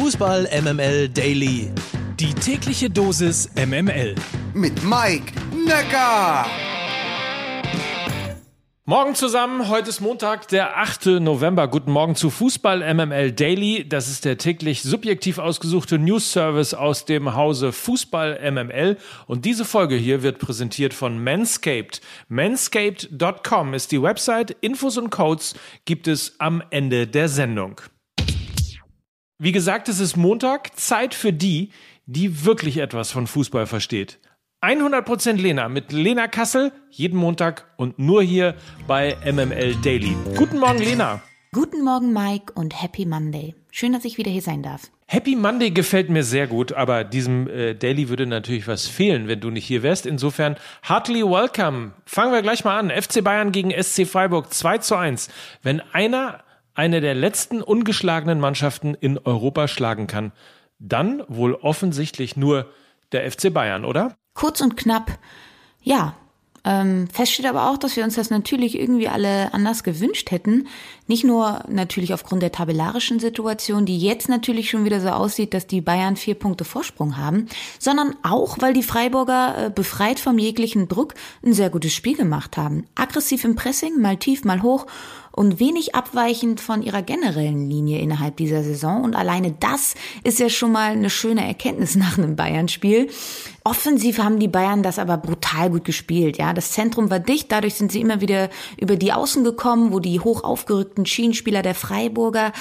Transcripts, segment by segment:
Fußball MML Daily. Die tägliche Dosis MML. Mit Mike Necker. Morgen zusammen, heute ist Montag, der 8. November. Guten Morgen zu Fußball MML Daily. Das ist der täglich subjektiv ausgesuchte News-Service aus dem Hause Fußball MML. Und diese Folge hier wird präsentiert von Manscaped. Manscaped.com ist die Website. Infos und Codes gibt es am Ende der Sendung. Wie gesagt, es ist Montag, Zeit für die, die wirklich etwas von Fußball versteht. 100% Lena mit Lena Kassel, jeden Montag und nur hier bei MML Daily. Guten Morgen, Lena. Guten Morgen, Mike, und Happy Monday. Schön, dass ich wieder hier sein darf. Happy Monday gefällt mir sehr gut, aber diesem äh, Daily würde natürlich was fehlen, wenn du nicht hier wärst. Insofern, heartily welcome. Fangen wir gleich mal an. FC Bayern gegen SC Freiburg 2 zu 1. Wenn einer eine der letzten ungeschlagenen Mannschaften in Europa schlagen kann, dann wohl offensichtlich nur der FC Bayern, oder? Kurz und knapp, ja. Ähm, fest steht aber auch, dass wir uns das natürlich irgendwie alle anders gewünscht hätten. Nicht nur natürlich aufgrund der tabellarischen Situation, die jetzt natürlich schon wieder so aussieht, dass die Bayern vier Punkte Vorsprung haben, sondern auch, weil die Freiburger äh, befreit vom jeglichen Druck ein sehr gutes Spiel gemacht haben. Aggressiv im Pressing, mal tief, mal hoch und wenig abweichend von ihrer generellen Linie innerhalb dieser Saison. Und alleine das ist ja schon mal eine schöne Erkenntnis nach einem Bayern-Spiel. Offensiv haben die Bayern das aber brutal gut gespielt. Ja, das Zentrum war dicht, dadurch sind sie immer wieder über die Außen gekommen, wo die hoch aufgerückten Schienenspieler der Freiburger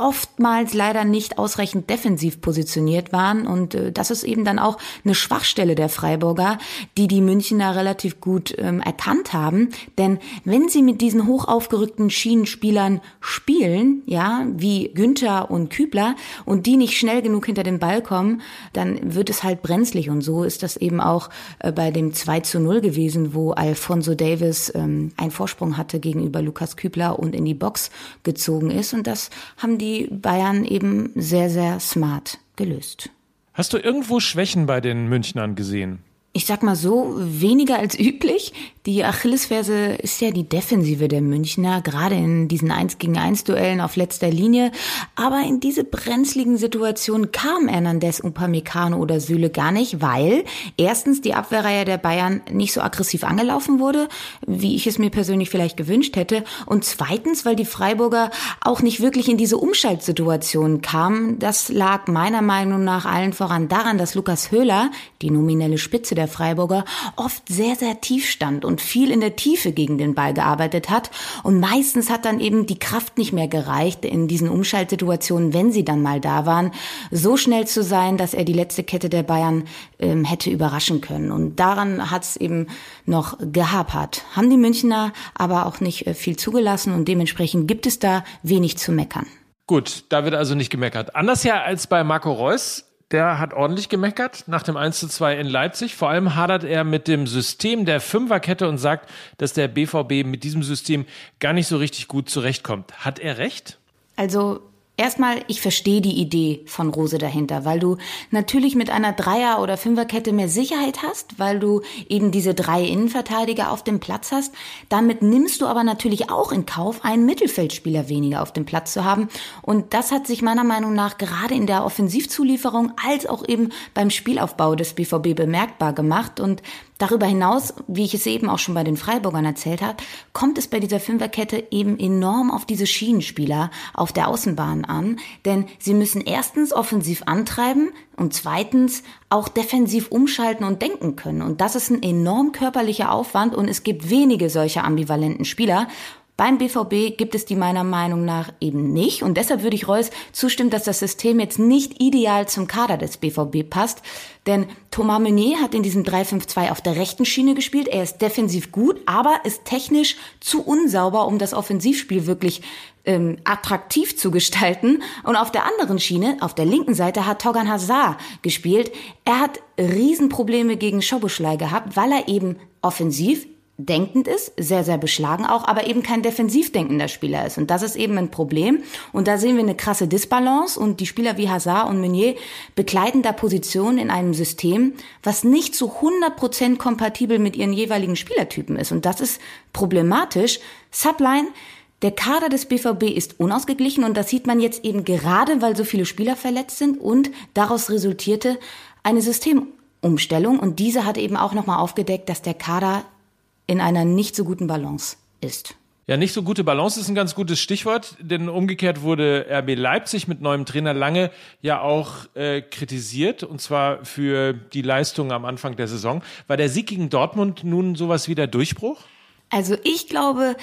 oftmals leider nicht ausreichend defensiv positioniert waren. Und äh, das ist eben dann auch eine Schwachstelle der Freiburger, die die Münchner relativ gut ähm, erkannt haben. Denn wenn sie mit diesen hoch aufgerückten Schienenspielern spielen, ja, wie Günther und Kübler, und die nicht schnell genug hinter den Ball kommen, dann wird es halt brenzlig. Und so ist das eben auch äh, bei dem 2 zu 0 gewesen, wo Alfonso Davis ähm, einen Vorsprung hatte gegenüber Lukas Kübler und in die Box gezogen ist. Und das haben die Bayern eben sehr, sehr smart gelöst. Hast du irgendwo Schwächen bei den Münchnern gesehen? Ich sag mal so, weniger als üblich. Die Achillesferse ist ja die Defensive der Münchner, gerade in diesen 1 gegen 1 Duellen auf letzter Linie. Aber in diese brenzligen Situationen kam Hernandez, Upamecano oder Süle gar nicht, weil erstens die Abwehrreihe der Bayern nicht so aggressiv angelaufen wurde, wie ich es mir persönlich vielleicht gewünscht hätte. Und zweitens, weil die Freiburger auch nicht wirklich in diese Umschaltsituationen kamen. Das lag meiner Meinung nach allen voran daran, dass Lukas Höhler, die nominelle Spitze der Freiburger oft sehr, sehr tief stand und viel in der Tiefe gegen den Ball gearbeitet hat. Und meistens hat dann eben die Kraft nicht mehr gereicht, in diesen Umschaltsituationen, wenn sie dann mal da waren, so schnell zu sein, dass er die letzte Kette der Bayern ähm, hätte überraschen können. Und daran hat es eben noch gehapert. Haben die Münchner aber auch nicht äh, viel zugelassen und dementsprechend gibt es da wenig zu meckern. Gut, da wird also nicht gemeckert. Anders ja als bei Marco Reus der hat ordentlich gemeckert nach dem 1 zu 2 in Leipzig. Vor allem hadert er mit dem System der Fünferkette und sagt, dass der BVB mit diesem System gar nicht so richtig gut zurechtkommt. Hat er recht? Also Erstmal, ich verstehe die Idee von Rose dahinter, weil du natürlich mit einer Dreier- oder Fünferkette mehr Sicherheit hast, weil du eben diese drei Innenverteidiger auf dem Platz hast. Damit nimmst du aber natürlich auch in Kauf, einen Mittelfeldspieler weniger auf dem Platz zu haben. Und das hat sich meiner Meinung nach gerade in der Offensivzulieferung als auch eben beim Spielaufbau des BVB bemerkbar gemacht. Und Darüber hinaus, wie ich es eben auch schon bei den Freiburgern erzählt habe, kommt es bei dieser Fünferkette eben enorm auf diese Schienenspieler auf der Außenbahn an, denn sie müssen erstens offensiv antreiben und zweitens auch defensiv umschalten und denken können. Und das ist ein enorm körperlicher Aufwand und es gibt wenige solcher ambivalenten Spieler. Beim BVB gibt es die meiner Meinung nach eben nicht. Und deshalb würde ich Reus zustimmen, dass das System jetzt nicht ideal zum Kader des BVB passt. Denn Thomas Meunier hat in diesem 3-5-2 auf der rechten Schiene gespielt. Er ist defensiv gut, aber ist technisch zu unsauber, um das Offensivspiel wirklich ähm, attraktiv zu gestalten. Und auf der anderen Schiene, auf der linken Seite, hat Togan Hazard gespielt. Er hat Riesenprobleme gegen Schoboschlei gehabt, weil er eben offensiv denkend ist, sehr, sehr beschlagen auch, aber eben kein defensiv denkender Spieler ist. Und das ist eben ein Problem. Und da sehen wir eine krasse Disbalance und die Spieler wie Hazard und Meunier bekleiden da Positionen in einem System, was nicht zu 100 Prozent kompatibel mit ihren jeweiligen Spielertypen ist. Und das ist problematisch. Subline Der Kader des BVB ist unausgeglichen und das sieht man jetzt eben gerade, weil so viele Spieler verletzt sind und daraus resultierte eine Systemumstellung und diese hat eben auch nochmal aufgedeckt, dass der Kader in einer nicht so guten Balance ist. Ja, nicht so gute Balance ist ein ganz gutes Stichwort, denn umgekehrt wurde RB Leipzig mit neuem Trainer lange ja auch äh, kritisiert, und zwar für die Leistung am Anfang der Saison. War der Sieg gegen Dortmund nun sowas wie der Durchbruch? Also ich glaube,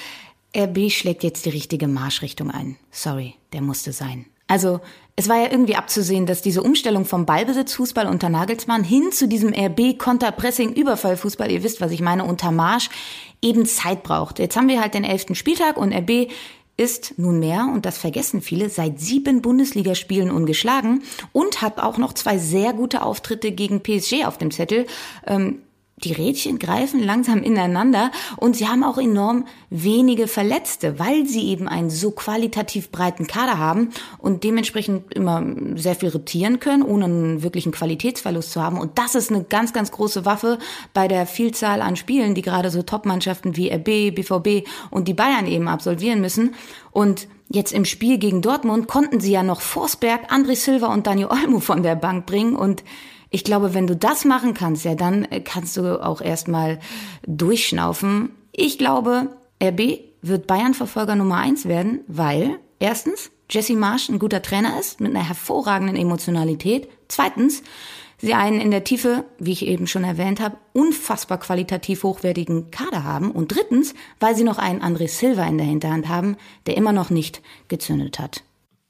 RB schlägt jetzt die richtige Marschrichtung ein. Sorry, der musste sein. Also es war ja irgendwie abzusehen, dass diese Umstellung vom Ballbesitzfußball unter Nagelsmann hin zu diesem RB Konterpressing Überfallfußball, ihr wisst, was ich meine, unter Marsch, eben Zeit braucht. Jetzt haben wir halt den elften Spieltag und RB ist nunmehr, und das vergessen viele, seit sieben Bundesligaspielen ungeschlagen und hat auch noch zwei sehr gute Auftritte gegen PSG auf dem Zettel. Ähm, die Rädchen greifen langsam ineinander und sie haben auch enorm wenige Verletzte, weil sie eben einen so qualitativ breiten Kader haben und dementsprechend immer sehr viel rotieren können, ohne einen wirklichen Qualitätsverlust zu haben. Und das ist eine ganz, ganz große Waffe bei der Vielzahl an Spielen, die gerade so Top-Mannschaften wie RB, BVB und die Bayern eben absolvieren müssen. Und Jetzt im Spiel gegen Dortmund konnten sie ja noch Forsberg, André Silva und Daniel Olmo von der Bank bringen und ich glaube, wenn du das machen kannst, ja, dann äh, kannst du auch erstmal durchschnaufen. Ich glaube, RB wird Bayern-Verfolger Nummer eins werden, weil erstens Jesse Marsch ein guter Trainer ist mit einer hervorragenden Emotionalität. Zweitens, sie einen in der Tiefe, wie ich eben schon erwähnt habe, unfassbar qualitativ hochwertigen Kader haben. Und drittens, weil sie noch einen André Silva in der Hinterhand haben, der immer noch nicht gezündet hat.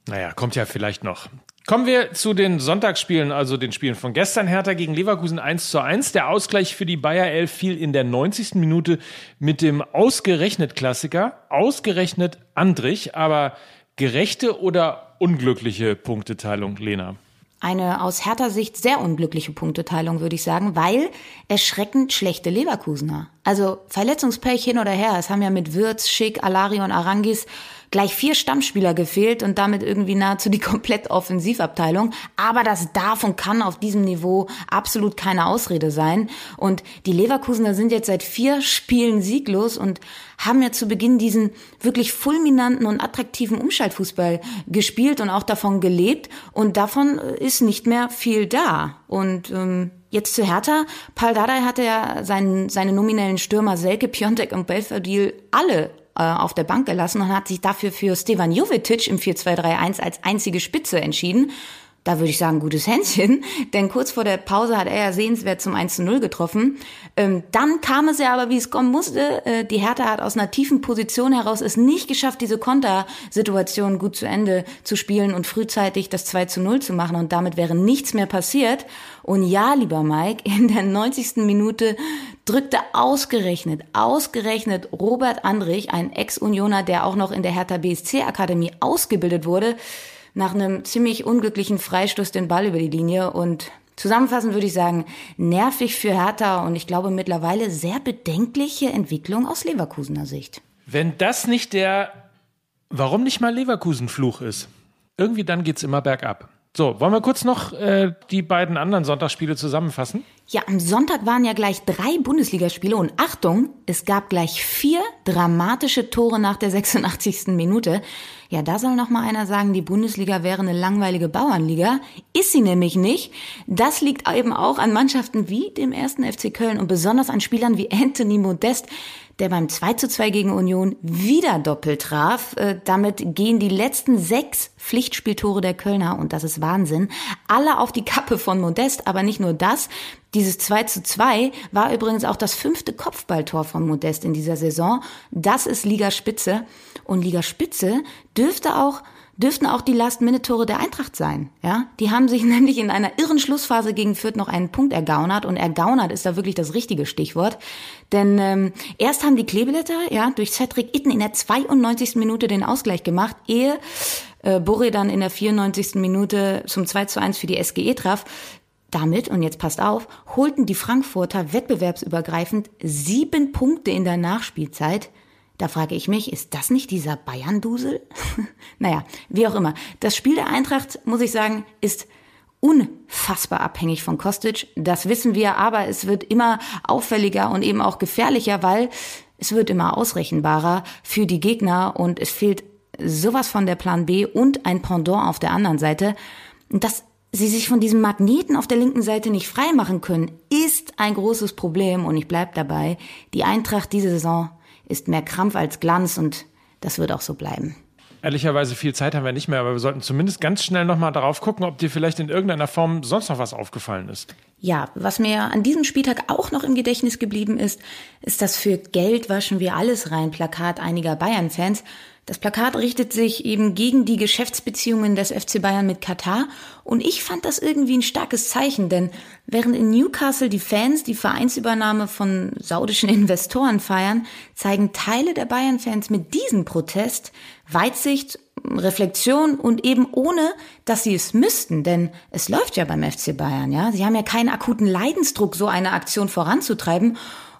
Naja, kommt ja vielleicht noch. Kommen wir zu den Sonntagsspielen, also den Spielen von gestern. Hertha gegen Leverkusen 1 zu 1. Der Ausgleich für die Bayer 11 fiel in der 90. Minute mit dem ausgerechnet Klassiker, ausgerechnet Andrich, aber gerechte oder unglückliche Punkteteilung, Lena? Eine aus härter Sicht sehr unglückliche Punkteteilung, würde ich sagen, weil erschreckend schlechte Leverkusener. Also Verletzungspech hin oder her. Es haben ja mit Würz, Schick, Alari und Arangis gleich vier Stammspieler gefehlt und damit irgendwie nahezu die komplette Offensivabteilung. Aber das darf und kann auf diesem Niveau absolut keine Ausrede sein. Und die Leverkusener sind jetzt seit vier Spielen sieglos und haben ja zu Beginn diesen wirklich fulminanten und attraktiven Umschaltfußball gespielt und auch davon gelebt. Und davon ist nicht mehr viel da. Und ähm, Jetzt zu Hertha. Paul Dardai hatte ja seinen, seine nominellen Stürmer Selke, Piontek und Belfodil alle äh, auf der Bank gelassen und hat sich dafür für Stevan Jovetic im 4-2-3-1 als einzige Spitze entschieden. Da würde ich sagen, gutes Händchen, denn kurz vor der Pause hat er ja sehenswert zum 1-0 getroffen. Ähm, dann kam es ja aber, wie es kommen musste. Äh, die Hertha hat aus einer tiefen Position heraus es nicht geschafft, diese Kontersituation gut zu Ende zu spielen und frühzeitig das 2-0 zu machen und damit wäre nichts mehr passiert. Und ja, lieber Mike, in der 90. Minute drückte ausgerechnet, ausgerechnet Robert Andrich, ein Ex-Unioner, der auch noch in der Hertha BSC Akademie ausgebildet wurde, nach einem ziemlich unglücklichen Freistoß den Ball über die Linie und Zusammenfassend würde ich sagen, nervig für Hertha und ich glaube mittlerweile sehr bedenkliche Entwicklung aus Leverkusener Sicht. Wenn das nicht der, warum nicht mal Leverkusen-Fluch ist, irgendwie dann geht's immer bergab. So, wollen wir kurz noch äh, die beiden anderen Sonntagsspiele zusammenfassen? Ja, am Sonntag waren ja gleich drei Bundesligaspiele und Achtung, es gab gleich vier dramatische Tore nach der 86. Minute. Ja, da soll noch mal einer sagen, die Bundesliga wäre eine langweilige Bauernliga. Ist sie nämlich nicht. Das liegt eben auch an Mannschaften wie dem ersten FC Köln und besonders an Spielern wie Anthony Modest, der beim 2 zu 2 gegen Union wieder doppelt traf. Äh, damit gehen die letzten sechs Pflichtspieltore der Kölner, und das ist Wahnsinn, alle auf die Kappe von Modest. Aber nicht nur das. Dieses 2 zu 2 war übrigens auch das fünfte Kopfballtor von Modest in dieser Saison. Das ist Ligaspitze. Und Ligaspitze dürfte auch dürften auch die Last-Minute-Tore der Eintracht sein. Ja, die haben sich nämlich in einer irren Schlussphase gegen Fürth noch einen Punkt ergaunert und ergaunert ist da wirklich das richtige Stichwort. Denn ähm, erst haben die Klebeletter ja durch Cedric Itten in der 92. Minute den Ausgleich gemacht, ehe äh, Borre dann in der 94. Minute zum 2 zu 1 für die SGE traf. Damit, und jetzt passt auf, holten die Frankfurter wettbewerbsübergreifend sieben Punkte in der Nachspielzeit. Da frage ich mich, ist das nicht dieser Bayern-Dusel? naja, wie auch immer. Das Spiel der Eintracht, muss ich sagen, ist unfassbar abhängig von Kostic. Das wissen wir, aber es wird immer auffälliger und eben auch gefährlicher, weil es wird immer ausrechenbarer für die Gegner und es fehlt sowas von der Plan B und ein Pendant auf der anderen Seite. Dass sie sich von diesem Magneten auf der linken Seite nicht freimachen können, ist ein großes Problem und ich bleib dabei. Die Eintracht diese Saison ist mehr Krampf als Glanz und das wird auch so bleiben. Ehrlicherweise viel Zeit haben wir nicht mehr, aber wir sollten zumindest ganz schnell nochmal darauf gucken, ob dir vielleicht in irgendeiner Form sonst noch was aufgefallen ist. Ja, was mir an diesem Spieltag auch noch im Gedächtnis geblieben ist, ist das für Geld waschen wir alles rein Plakat einiger Bayern-Fans. Das Plakat richtet sich eben gegen die Geschäftsbeziehungen des FC Bayern mit Katar. Und ich fand das irgendwie ein starkes Zeichen, denn während in Newcastle die Fans die Vereinsübernahme von saudischen Investoren feiern, zeigen Teile der Bayern-Fans mit diesem Protest Weitsicht, Reflexion und eben ohne, dass sie es müssten, denn es läuft ja beim FC Bayern, ja. Sie haben ja keinen akuten Leidensdruck, so eine Aktion voranzutreiben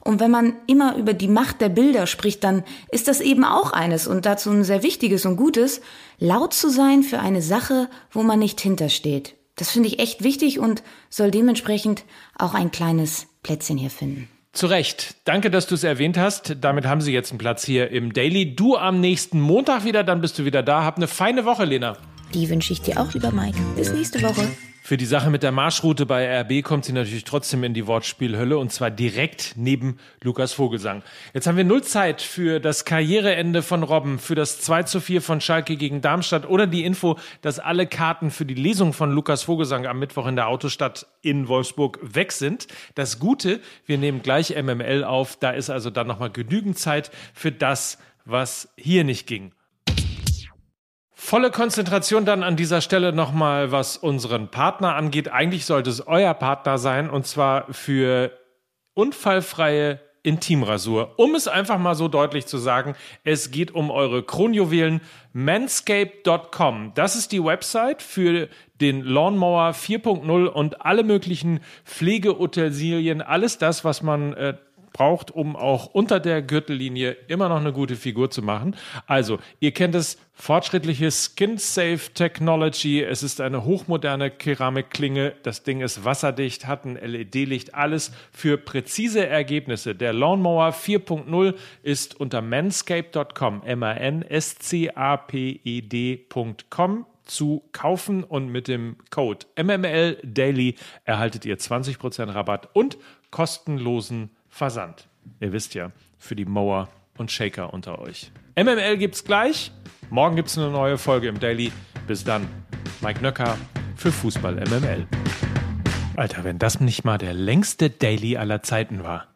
und wenn man immer über die Macht der Bilder spricht, dann ist das eben auch eines und dazu ein sehr wichtiges und gutes, laut zu sein für eine Sache, wo man nicht hintersteht. Das finde ich echt wichtig und soll dementsprechend auch ein kleines Plätzchen hier finden. Zu Recht. Danke, dass du es erwähnt hast. Damit haben Sie jetzt einen Platz hier im Daily. Du am nächsten Montag wieder, dann bist du wieder da. Hab eine feine Woche, Lena. Die wünsche ich dir auch, lieber Mike. Bis nächste Woche. Für die Sache mit der Marschroute bei RB kommt sie natürlich trotzdem in die Wortspielhölle und zwar direkt neben Lukas Vogelsang. Jetzt haben wir null Zeit für das Karriereende von Robben, für das 2 zu 4 von Schalke gegen Darmstadt oder die Info, dass alle Karten für die Lesung von Lukas Vogelsang am Mittwoch in der Autostadt in Wolfsburg weg sind. Das Gute, wir nehmen gleich MML auf, da ist also dann nochmal genügend Zeit für das, was hier nicht ging. Volle Konzentration dann an dieser Stelle nochmal, was unseren Partner angeht. Eigentlich sollte es euer Partner sein und zwar für unfallfreie Intimrasur. Um es einfach mal so deutlich zu sagen, es geht um eure Kronjuwelen manscape.com. Das ist die Website für den Lawnmower 4.0 und alle möglichen Pflegeutensilien, alles das, was man äh, braucht, um auch unter der Gürtellinie immer noch eine gute Figur zu machen. Also, ihr kennt es, fortschrittliche Skin-Safe Technology. Es ist eine hochmoderne Keramikklinge. Das Ding ist wasserdicht, hat ein LED-Licht, alles für präzise Ergebnisse. Der Lawnmower 4.0 ist unter manscape.com, M-A-N-S-C-A-P-E-D.com zu kaufen und mit dem Code MML Daily erhaltet ihr 20% Rabatt und kostenlosen Versand. Ihr wisst ja, für die Mower und Shaker unter euch. MML gibt's gleich. Morgen gibt's eine neue Folge im Daily. Bis dann. Mike Nöcker für Fußball MML. Alter, wenn das nicht mal der längste Daily aller Zeiten war.